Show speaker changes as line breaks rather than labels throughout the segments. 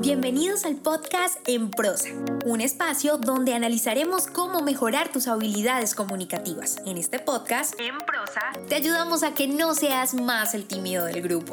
Bienvenidos al podcast En Prosa, un espacio donde analizaremos cómo mejorar tus habilidades comunicativas. En este podcast, En Prosa, te ayudamos a que no seas más el tímido del grupo,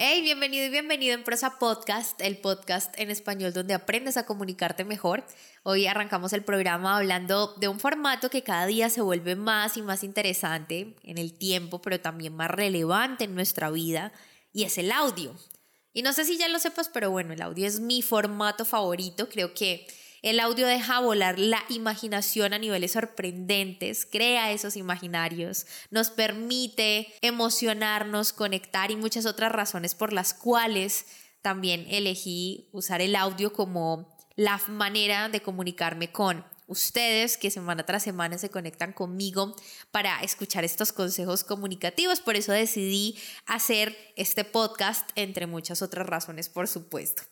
Hey, bienvenido y bienvenido en Prosa Podcast, el podcast en español donde aprendes a comunicarte mejor. Hoy arrancamos el programa hablando de un formato que cada día se vuelve más y más interesante en el tiempo, pero también más relevante en nuestra vida, y es el audio. Y no sé si ya lo sepas, pero bueno, el audio es mi formato favorito. Creo que el audio deja volar la imaginación a niveles sorprendentes, crea esos imaginarios, nos permite emocionarnos, conectar y muchas otras razones por las cuales también elegí usar el audio como la manera de comunicarme con ustedes que semana tras semana se conectan conmigo para escuchar estos consejos comunicativos. Por eso decidí hacer este podcast, entre muchas otras razones, por supuesto.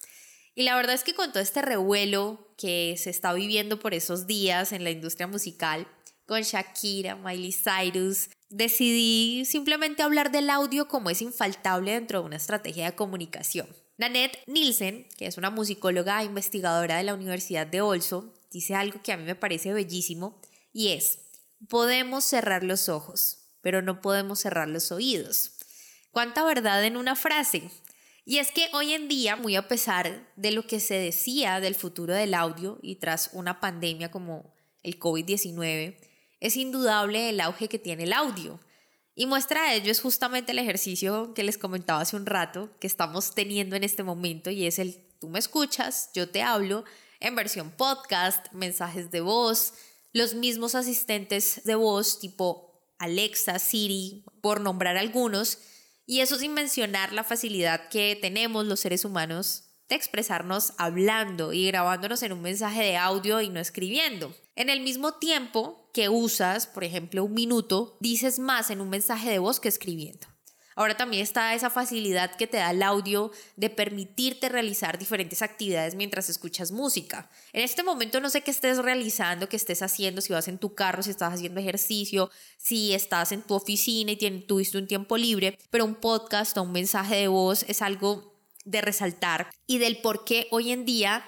Y la verdad es que con todo este revuelo que se está viviendo por esos días en la industria musical, con Shakira, Miley Cyrus, decidí simplemente hablar del audio como es infaltable dentro de una estrategia de comunicación. Nanette Nielsen, que es una musicóloga e investigadora de la Universidad de Olso, dice algo que a mí me parece bellísimo y es, podemos cerrar los ojos, pero no podemos cerrar los oídos. ¿Cuánta verdad en una frase? Y es que hoy en día, muy a pesar de lo que se decía del futuro del audio y tras una pandemia como el COVID-19, es indudable el auge que tiene el audio. Y muestra de ello es justamente el ejercicio que les comentaba hace un rato, que estamos teniendo en este momento, y es el tú me escuchas, yo te hablo, en versión podcast, mensajes de voz, los mismos asistentes de voz tipo Alexa, Siri, por nombrar algunos, y eso sin mencionar la facilidad que tenemos los seres humanos de expresarnos hablando y grabándonos en un mensaje de audio y no escribiendo. En el mismo tiempo que usas, por ejemplo, un minuto, dices más en un mensaje de voz que escribiendo. Ahora también está esa facilidad que te da el audio de permitirte realizar diferentes actividades mientras escuchas música. En este momento no sé qué estés realizando, qué estés haciendo, si vas en tu carro, si estás haciendo ejercicio, si estás en tu oficina y tuviste un tiempo libre, pero un podcast o un mensaje de voz es algo de resaltar y del por qué hoy en día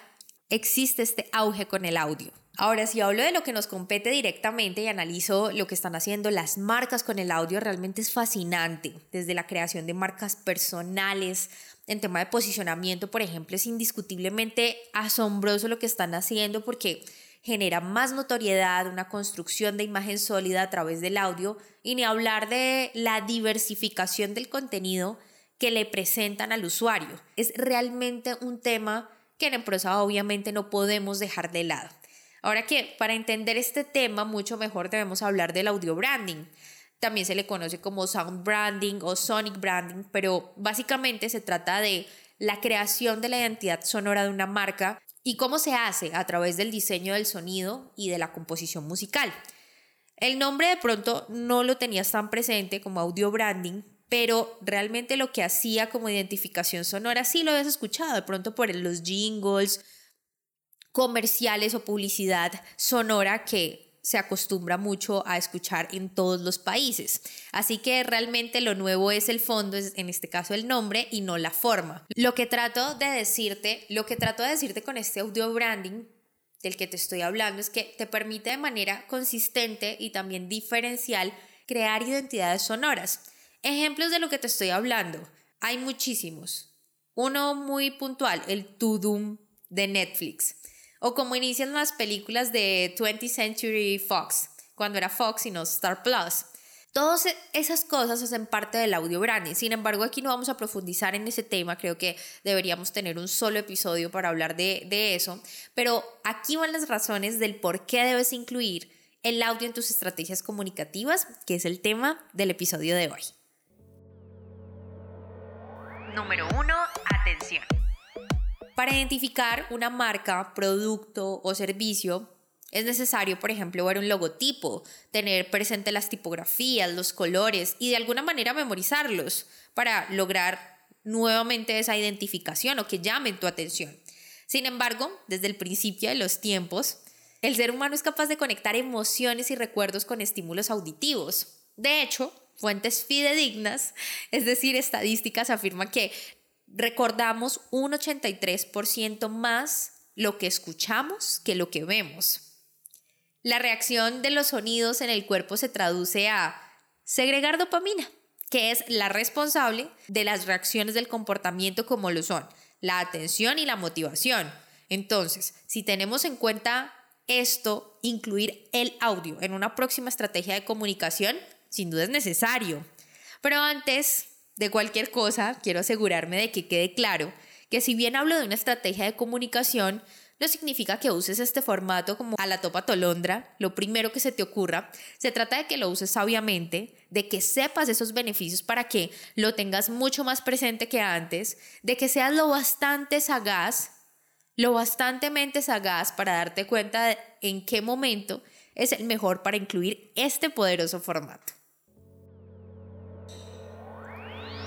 existe este auge con el audio. Ahora, si hablo de lo que nos compete directamente y analizo lo que están haciendo las marcas con el audio, realmente es fascinante. Desde la creación de marcas personales, en tema de posicionamiento, por ejemplo, es indiscutiblemente asombroso lo que están haciendo porque genera más notoriedad, una construcción de imagen sólida a través del audio y ni hablar de la diversificación del contenido que le presentan al usuario. Es realmente un tema que en Emprosa obviamente no podemos dejar de lado. Ahora que para entender este tema mucho mejor debemos hablar del audio branding. También se le conoce como sound branding o sonic branding, pero básicamente se trata de la creación de la identidad sonora de una marca y cómo se hace a través del diseño del sonido y de la composición musical. El nombre de pronto no lo tenías tan presente como audio branding, pero realmente lo que hacía como identificación sonora sí lo habías escuchado, de pronto por los jingles, comerciales o publicidad sonora que se acostumbra mucho a escuchar en todos los países. Así que realmente lo nuevo es el fondo, en este caso el nombre y no la forma. Lo que trato de decirte, lo que trato de decirte con este audio branding del que te estoy hablando es que te permite de manera consistente y también diferencial crear identidades sonoras. Ejemplos de lo que te estoy hablando. Hay muchísimos. Uno muy puntual, el Tudum de Netflix. O como inician las películas de 20th Century Fox, cuando era Fox y no Star Plus. Todas e-, esas cosas hacen parte del audio branding. Sin embargo, aquí no vamos a profundizar en ese tema. Creo que deberíamos tener un solo episodio para hablar de, eso. Pero aquí van las razones del por qué debes incluir el audio en tus estrategias comunicativas, que es el tema del episodio de hoy.
Número 1. Atención.
Para identificar una marca, producto o servicio, Es necesario, por ejemplo, ver un logotipo, tener presente las tipografías, los colores y de alguna manera memorizarlos para lograr nuevamente esa identificación o que llamen tu atención. Sin embargo, desde el principio de los tiempos, el ser humano es capaz de conectar emociones y recuerdos con estímulos auditivos. De hecho, fuentes fidedignas, es decir, estadísticas, afirman que recordamos un 83% más lo que escuchamos que lo que vemos. La reacción de los sonidos en el cuerpo se traduce a segregar dopamina, que es la responsable de las reacciones del comportamiento como lo son la atención y la motivación. Entonces, si tenemos en cuenta esto, incluir el audio en una próxima estrategia de comunicación, sin duda es necesario. Pero antes de cualquier cosa, quiero asegurarme de que quede claro que si bien hablo de una estrategia de comunicación, no significa que uses este formato como a la topa tolondra, lo primero que se te ocurra. Se trata de que lo uses sabiamente, de que sepas esos beneficios para que lo tengas mucho más presente que antes, de que seas lo bastante sagaz, lo bastantemente sagaz para darte cuenta de en qué momento es el mejor para incluir este poderoso formato.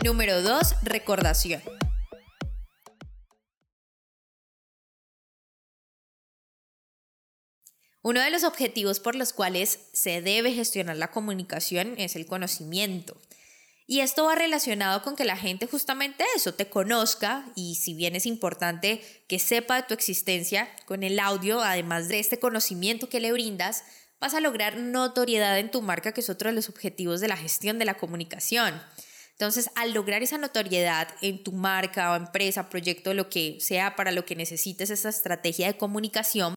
Número 2. Recordación. Uno de los objetivos por los cuales se debe gestionar la comunicación es el conocimiento. Y esto va relacionado con que la gente justamente eso, te conozca y si bien es importante que sepa de tu existencia, con el audio, además de este conocimiento que le brindas, vas a lograr notoriedad en tu marca, que es otro de los objetivos de la gestión de la comunicación. Entonces, al lograr esa notoriedad en tu marca o empresa, proyecto, lo que sea para lo que necesites esa estrategia de comunicación,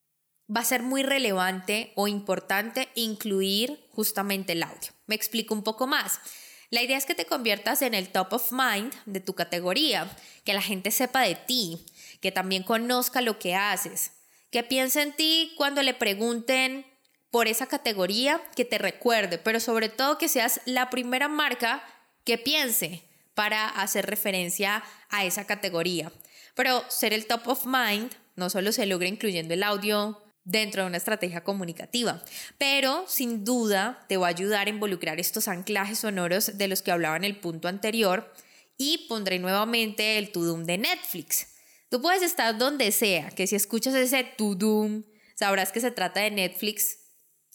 va a ser muy relevante o importante incluir justamente el audio. Me explico un poco más. La idea es que te conviertas en el top of mind de tu categoría, que la gente sepa de ti, que también conozca lo que haces, que piense en ti cuando le pregunten por esa categoría, que te recuerde, pero sobre todo que seas la primera marca que piense para hacer referencia a esa categoría. Pero ser el top of mind no solo se logra incluyendo el audio dentro de una estrategia comunicativa. Pero sin duda te va a ayudar a involucrar estos anclajes sonoros de los que hablaba en el punto anterior y pondré nuevamente el Tudum de Netflix. Tú puedes estar donde sea, que si escuchas ese Tudum, sabrás que se trata de Netflix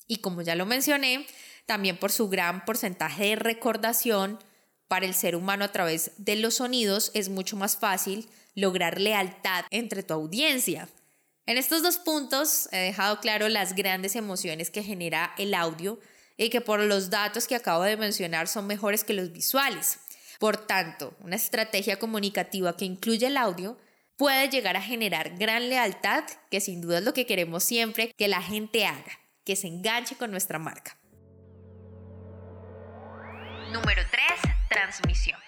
y como ya lo mencioné, también por su gran porcentaje de recordación para el ser humano a través de los sonidos es mucho más fácil lograr lealtad entre tu audiencia. En estos dos puntos he dejado claro las grandes emociones que genera el audio y que por los datos que acabo de mencionar son mejores que los visuales. Por tanto, una estrategia comunicativa que incluye el audio puede llegar a generar gran lealtad, que sin duda es lo que queremos siempre que la gente haga, que se enganche con nuestra marca. Número 3. Transmisión.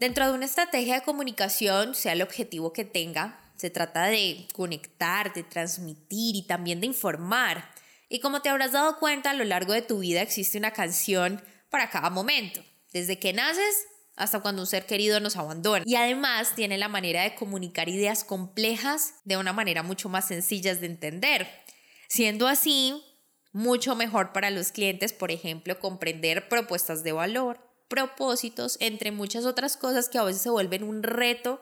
Dentro de una estrategia de comunicación, sea el objetivo que tenga, se trata de conectar, de transmitir y también de informar. Y como te habrás dado cuenta, a lo largo de tu vida existe una canción para cada momento, desde que naces hasta cuando un ser querido nos abandona. Y además tiene la manera de comunicar ideas complejas de una manera mucho más sencilla de entender. Siendo así, mucho mejor para los clientes, por ejemplo, comprender propuestas de valor, propósitos, entre muchas otras cosas que a veces se vuelven un reto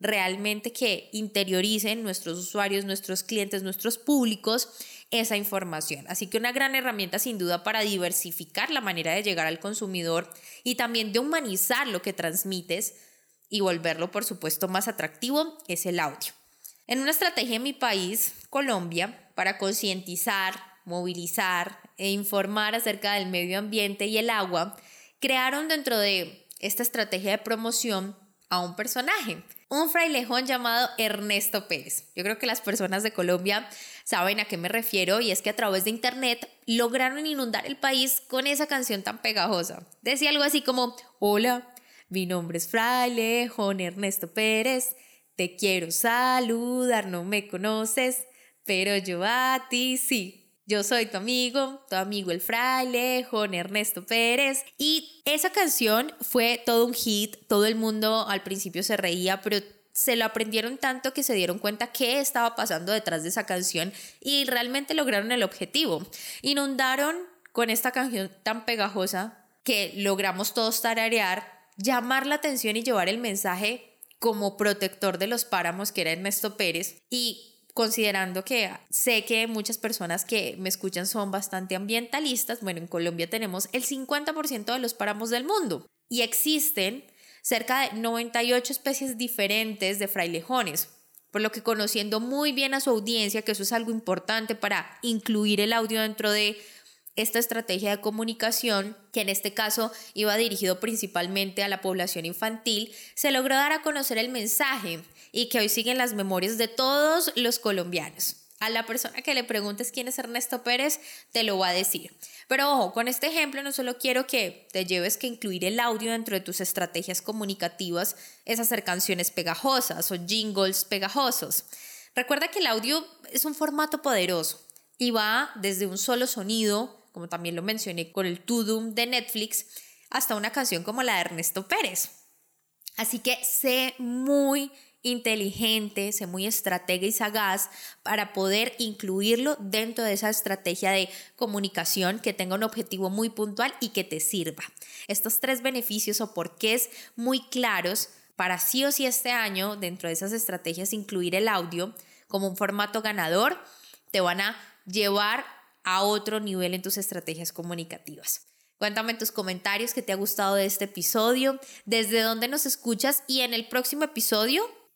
realmente que interioricen nuestros usuarios, nuestros clientes, nuestros públicos esa información. Así que una gran herramienta sin duda para diversificar la manera de llegar al consumidor y también de humanizar lo que transmites y volverlo, por supuesto, más atractivo es el audio. En una estrategia en mi país, Colombia, para concientizar, movilizar e informar acerca del medio ambiente y el agua, crearon dentro de esta estrategia de promoción a un personaje un frailejón llamado Ernesto Pérez. Yo creo que las personas de Colombia saben a qué me refiero y es que a través de internet lograron inundar el país con esa canción tan pegajosa. Decía algo así como, hola, mi nombre es frailejón Ernesto Pérez, te quiero saludar, no me conoces, pero yo a ti sí. Yo soy tu amigo, tu amigo el fraile, Juan Ernesto Pérez. Y esa canción fue todo un hit, todo el mundo al principio se reía, pero se lo aprendieron tanto que se dieron cuenta qué estaba pasando detrás de esa canción y realmente lograron el objetivo. Inundaron con esta canción tan pegajosa que logramos todos tararear, llamar la atención y llevar el mensaje como protector de los páramos, que era Ernesto Pérez, y considerando que sé que muchas personas que me escuchan son bastante ambientalistas, bueno, en Colombia tenemos el 50% de los páramos del mundo y existen cerca de 98 especies diferentes de frailejones, por lo que conociendo muy bien a su audiencia, que eso es algo importante para incluir el audio dentro de esta estrategia de comunicación, que en este caso iba dirigido principalmente a la población infantil, se logró dar a conocer el mensaje y que hoy siguen las memorias de todos los colombianos. A la persona que le preguntes quién es Ernesto Pérez, te lo va a decir. Pero ojo, con este ejemplo no solo quiero que te lleves que incluir el audio dentro de tus estrategias comunicativas es hacer canciones pegajosas o jingles pegajosos. Recuerda que el audio es un formato poderoso y va desde un solo sonido como también lo mencioné con el Tudum de Netflix, hasta una canción como la de Ernesto Pérez. Así que sé muy inteligente, sé muy estratega y sagaz para poder incluirlo dentro de esa estrategia de comunicación que tenga un objetivo muy puntual y que te sirva. Estos tres beneficios o porqués muy claros para sí o sí este año dentro de esas estrategias incluir el audio como un formato ganador te van a llevar a otro nivel en tus estrategias comunicativas. Cuéntame en tus comentarios qué te ha gustado de este episodio, desde dónde nos escuchas y en el próximo episodio